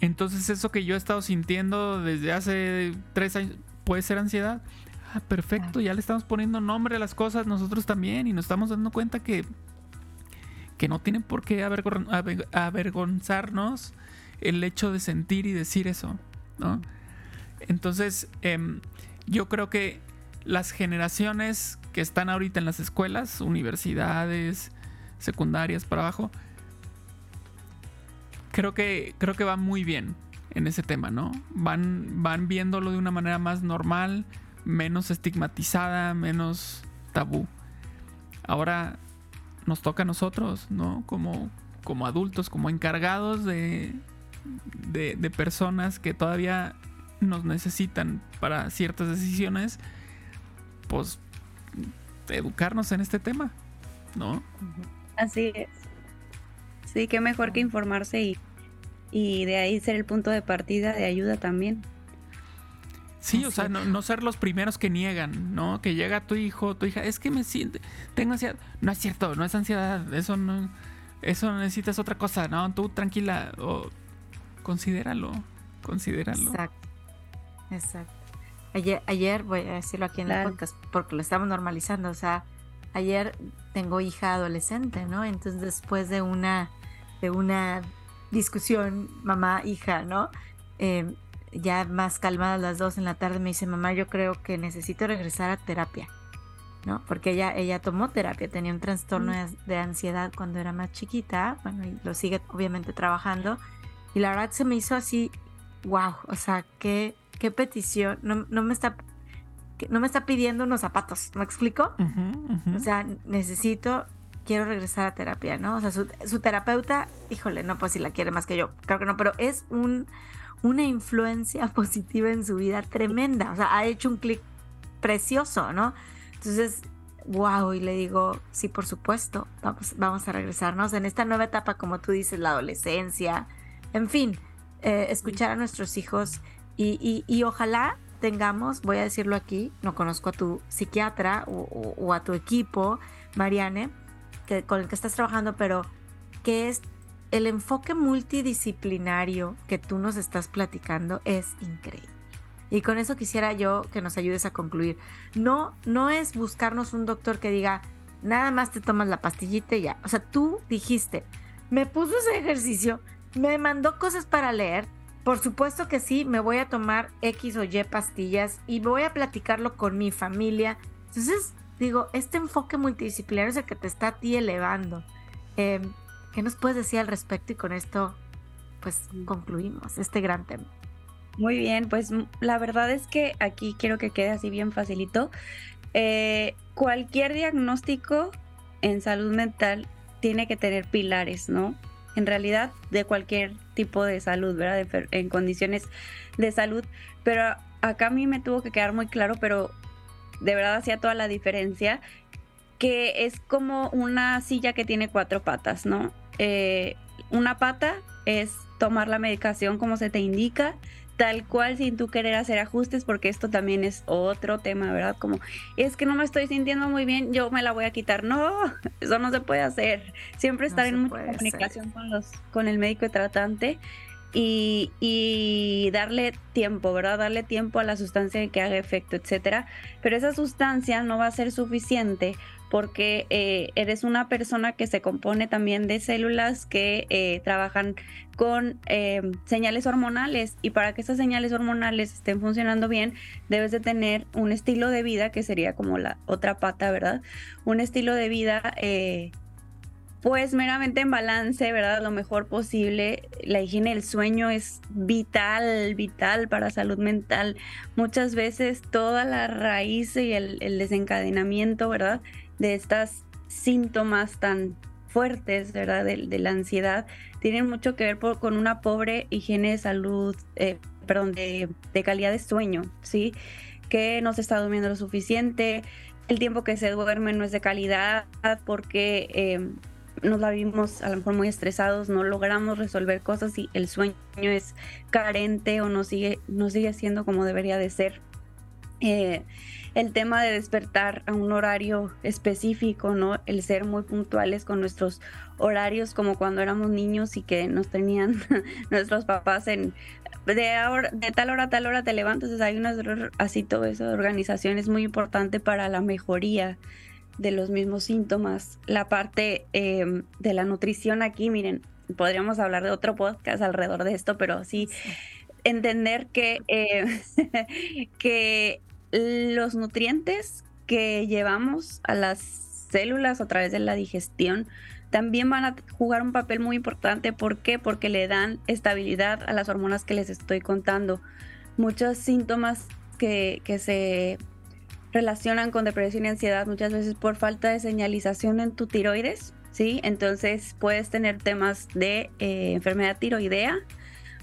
entonces eso que yo he estado sintiendo desde hace tres años puede ser ansiedad. Ah, perfecto, ya le estamos poniendo nombre a las cosas nosotros también y nos estamos dando cuenta que, que no tienen por qué avergonzarnos el hecho de sentir y decir eso, Entonces, em, yo creo que las generaciones que están ahorita en las escuelas, universidades, secundarias para abajo, creo que, creo que va muy bien en ese tema, ¿no? Van, van viéndolo de una manera más normal, menos estigmatizada, menos tabú. Ahora nos toca a nosotros, ¿no? Como, como adultos, como encargados de, de, de personas que todavía nos necesitan para ciertas decisiones, pues educarnos en este tema, ¿no? Así es. Sí, qué mejor que informarse y, y de ahí ser el punto de partida de ayuda también. Sí, o sea, no, ser los primeros que niegan, ¿no? Que llega tu hijo, tu hija, es que me siente, tengo ansiedad. No es cierto, no es ansiedad, eso no, eso necesitas otra cosa, ¿no? Tú tranquila, o considéralo, considéralo. Exacto, exacto. Ayer, ayer, voy a decirlo aquí en el podcast, porque lo estamos normalizando, o sea, ayer tengo hija adolescente, ¿no? Entonces después de una, de una discusión mamá-hija, ¿no? Eh, ya más calmadas las dos en la tarde, me dice, mamá, yo creo que necesito regresar a terapia, ¿no? Porque ella, ella tomó terapia, tenía un trastorno de ansiedad cuando era más chiquita, bueno, y lo sigue obviamente trabajando, y la verdad se me hizo así, wow, o sea, qué, qué petición, no, no me está no me está pidiendo unos zapatos, ¿me explico? O sea, necesito, quiero regresar a terapia, ¿no? O sea, su, su, terapeuta, híjole, no, pues si la quiere más que yo, creo que no, pero es un, una influencia [laughs] positiva en su vida tremenda, o sea, ha hecho un clic precioso, ¿no? Entonces, wow, y le digo, sí, por supuesto, vamos, vamos a regresarnos en esta nueva etapa, como tú dices, la adolescencia, en fin, eh, escuchar a nuestros hijos y, y, y, ojalá tengamos, voy a decirlo aquí, no conozco a tu psiquiatra o, o a tu equipo, Mariane, que, con el que estás trabajando, pero que es el enfoque multidisciplinario que tú nos estás platicando es increíble. Y con eso quisiera yo que nos ayudes a concluir. No, no es buscarnos un doctor que diga, nada más te tomas la pastillita y ya. O sea, tú dijiste, me puso ese ejercicio, me mandó cosas para leer. Por supuesto que sí, me voy a tomar X o Y pastillas y voy a platicarlo con mi familia. Entonces, digo, este enfoque multidisciplinario es el que te está a ti elevando. Eh, ¿Qué nos puedes decir al respecto? Y con esto, pues concluimos este gran tema. Muy bien, pues la verdad es que aquí quiero que quede así bien facilito. Eh, cualquier diagnóstico en salud mental tiene que tener pilares, ¿no? En realidad, de cualquier tipo de salud, ¿verdad? en condiciones de salud. Pero acá a mí me tuvo que quedar muy claro, pero de verdad hacía toda la diferencia, que es como una silla que tiene cuatro patas, ¿no? Eh, una pata es tomar la medicación como se te indica, tal cual sin tú querer hacer ajustes, porque esto también es otro tema, ¿verdad? Como, es que no me estoy sintiendo muy bien, yo me la voy a quitar. No, [laughs] eso no se puede hacer. Siempre estar en mucha comunicación con, los, con el médico tratante y, y, darle tiempo, ¿verdad? Darle tiempo a la sustancia que haga efecto, etcétera. Pero esa sustancia no va a ser suficiente porque eh, eres una persona que se compone también de células que eh, trabajan con eh, señales hormonales y para que esas señales hormonales estén funcionando bien debes de tener un estilo de vida que sería como la otra pata, ¿verdad? Un estilo de vida pues meramente en balance, ¿verdad? Lo mejor posible. La higiene del sueño es vital, vital para salud mental. Muchas veces toda la raíz y el desencadenamiento, ¿verdad? De estos síntomas tan fuertes, ¿verdad? De, la ansiedad, tienen mucho que ver con una pobre higiene de salud, eh, perdón, de, calidad de sueño, ¿sí? Que no se está durmiendo lo suficiente, el tiempo que se duerme no es de calidad porque eh, nos la vimos a lo mejor muy estresados, no logramos resolver cosas y el sueño es carente o no sigue, no sigue siendo como debería de ser. Eh, el tema de despertar a un horario específico, ¿no? El ser muy puntuales con nuestros horarios como cuando éramos niños y que nos tenían [laughs] nuestros papás en de, de tal hora a tal hora te levantas, hay unas así todo eso de organización es muy importante para la mejoría de los mismos síntomas. La parte em, de la nutrición aquí, miren, podríamos hablar de otro podcast alrededor de esto, pero sí entender que, eh, [laughs] que los nutrientes que llevamos a las células a través de la digestión también van a jugar un papel muy importante. ¿Por qué? Porque le dan estabilidad a las hormonas que les estoy contando. Muchos síntomas que, que se relacionan con depresión y ansiedad muchas veces por falta de señalización en tu tiroides, ¿sí? Entonces puedes tener temas de eh, enfermedad tiroidea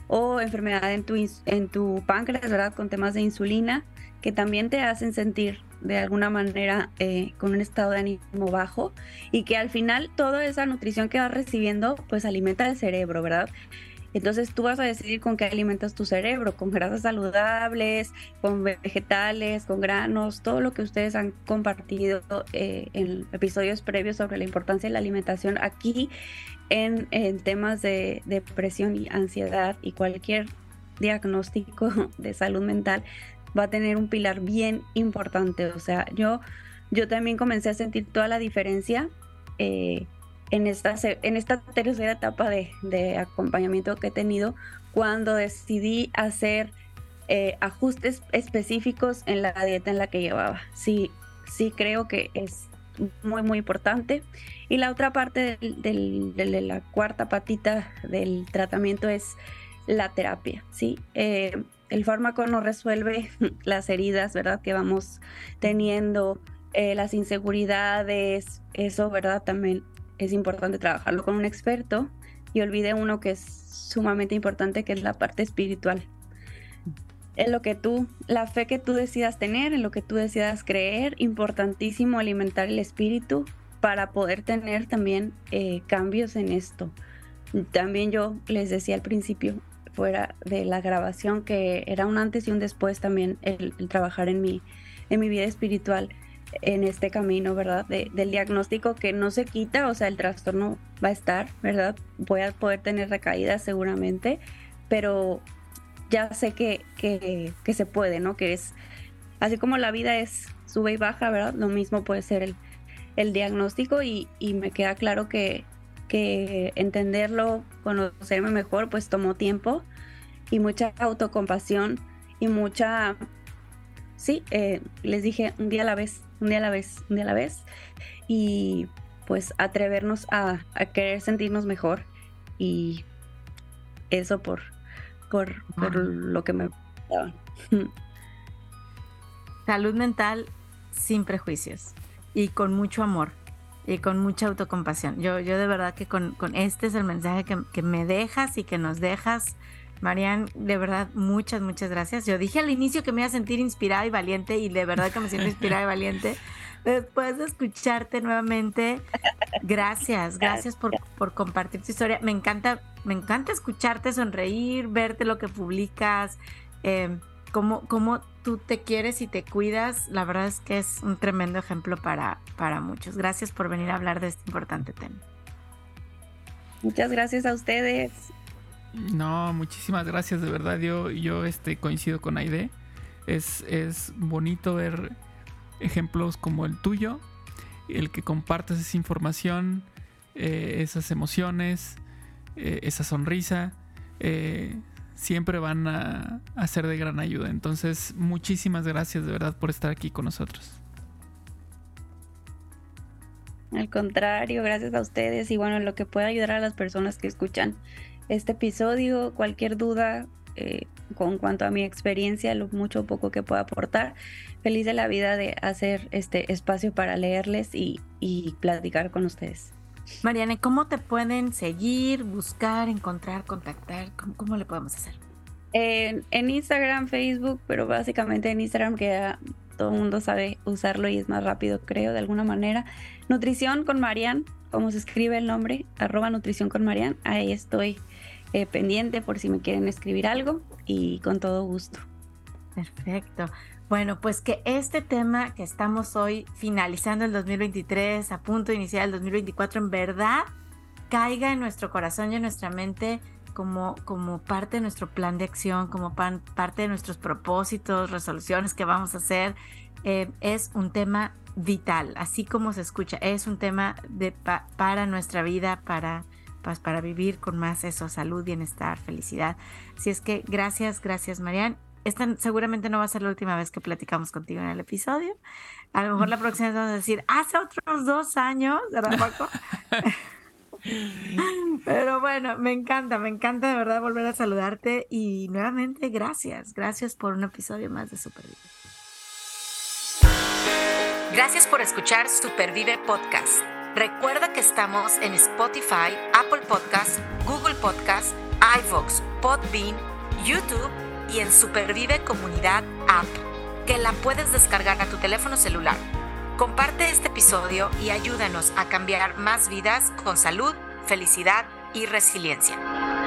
o enfermedad en tu, en tu páncreas, ¿verdad? Con temas de insulina que también te hacen sentir de alguna manera eh, con un estado de ánimo bajo y que al final toda esa nutrición que vas recibiendo pues alimenta el cerebro, ¿verdad? Entonces tú vas a decidir con qué alimentas tu cerebro, con grasas saludables, con vegetales, con granos, todo lo que ustedes han compartido eh, en episodios previos sobre la importancia de la alimentación aquí en, temas de depresión y ansiedad y cualquier diagnóstico [laughs] de salud mental va a tener un pilar bien importante. O sea, yo, yo también comencé a sentir toda la diferencia. Eh, en esta, en esta tercera etapa de, acompañamiento que he tenido cuando decidí hacer eh, ajustes específicos en la dieta en la que llevaba. Sí, sí creo que es muy, muy importante. Y la otra parte de la cuarta patita del tratamiento es la terapia, ¿sí? Eh, el fármaco no resuelve [laughs] las heridas, ¿verdad? Que vamos teniendo, eh, las inseguridades, eso, ¿verdad? También es importante trabajarlo con un experto y olvide uno que es sumamente importante, que es la parte espiritual. En lo que tú, la fe que tú decidas tener, en lo que tú decidas creer, importantísimo alimentar el espíritu para poder tener también eh, cambios en esto. También yo les decía al principio, fuera de la grabación, que era un antes y un después también el, trabajar en mi, en mi vida espiritual en este camino, ¿verdad? del diagnóstico que no se quita, o sea, el trastorno va a estar, ¿verdad? Voy a poder tener recaídas seguramente, pero ya sé que, que, se puede, ¿no? Que es, así como la vida es sube y baja, ¿verdad? Lo mismo puede ser el, el diagnóstico y, me queda claro que, que entenderlo, conocerme mejor, pues tomó tiempo y mucha autocompasión y mucha, sí, eh, les dije un día a la vez, un día a la vez, un día a la vez. Y pues atrevernos a, querer sentirnos mejor. Y eso por, por, por lo que me Salud mental sin prejuicios y con mucho amor y con mucha autocompasión. Yo, yo de verdad que con, este es el mensaje que, que, me dejas y que nos dejas. Marian, de verdad, muchas, muchas gracias. Yo dije al inicio que me iba a sentir inspirada y valiente y de verdad que me siento inspirada y valiente. Después de escucharte nuevamente, gracias, gracias por, por compartir tu historia. Me encanta, me encanta escucharte sonreír, verte lo que publicas, eh, cómo, cómo tú te quieres y te cuidas. La verdad es que es un tremendo ejemplo para, para muchos. Gracias por venir a hablar de este importante tema. Muchas gracias a ustedes. No, muchísimas gracias, de verdad. Yo, yo este, coincido con Aide. Es, es bonito ver ejemplos como el tuyo, el que compartes esa información, eh, esas emociones, eh, esa sonrisa, eh, siempre van a, ser de gran ayuda. Entonces, muchísimas gracias de verdad por estar aquí con nosotros. Al contrario, gracias a ustedes y bueno, lo que pueda ayudar a las personas que escuchan este episodio, cualquier duda eh, con cuanto a mi experiencia, lo mucho o poco que pueda aportar. Feliz de la vida de hacer este espacio para leerles y, platicar con ustedes. Mariane, ¿cómo te pueden seguir, buscar, encontrar, contactar? ¿Cómo, le podemos hacer? En, Instagram, Facebook, pero básicamente en Instagram que todo el mundo sabe usarlo y es más rápido, creo, de alguna manera. Nutrición con Marian, como se escribe el nombre, arroba nutrición con Marian. Ahí estoy eh, pendiente por si me quieren escribir algo y con todo gusto. Perfecto. Bueno, pues que este tema que estamos hoy finalizando el 2023, a punto de iniciar el 2024, en verdad caiga en nuestro corazón y en nuestra mente como, como parte de nuestro plan de acción, como parte de nuestros propósitos, resoluciones que vamos a hacer. Eh, es un tema vital, así como se escucha, es un tema de, para nuestra vida, para para vivir con más eso, salud, bienestar, felicidad. Si es que gracias, gracias Marian. Esta seguramente no va a ser la última vez que platicamos contigo en el episodio. A lo mejor la próxima vez vamos a decir, hace otros dos años, ¿verdad, Paco? [laughs] Pero bueno, me encanta, me encanta de verdad volver a saludarte y nuevamente gracias, gracias por un episodio más de Supervive. Gracias por escuchar Supervive Podcast. Recuerda que estamos en Spotify, Apple Podcast, Google Podcast, iVoox, Podbean, YouTube y en Supervive Comunidad App, que la puedes descargar a tu teléfono celular. Comparte este episodio y ayúdanos a cambiar más vidas con salud, felicidad y resiliencia.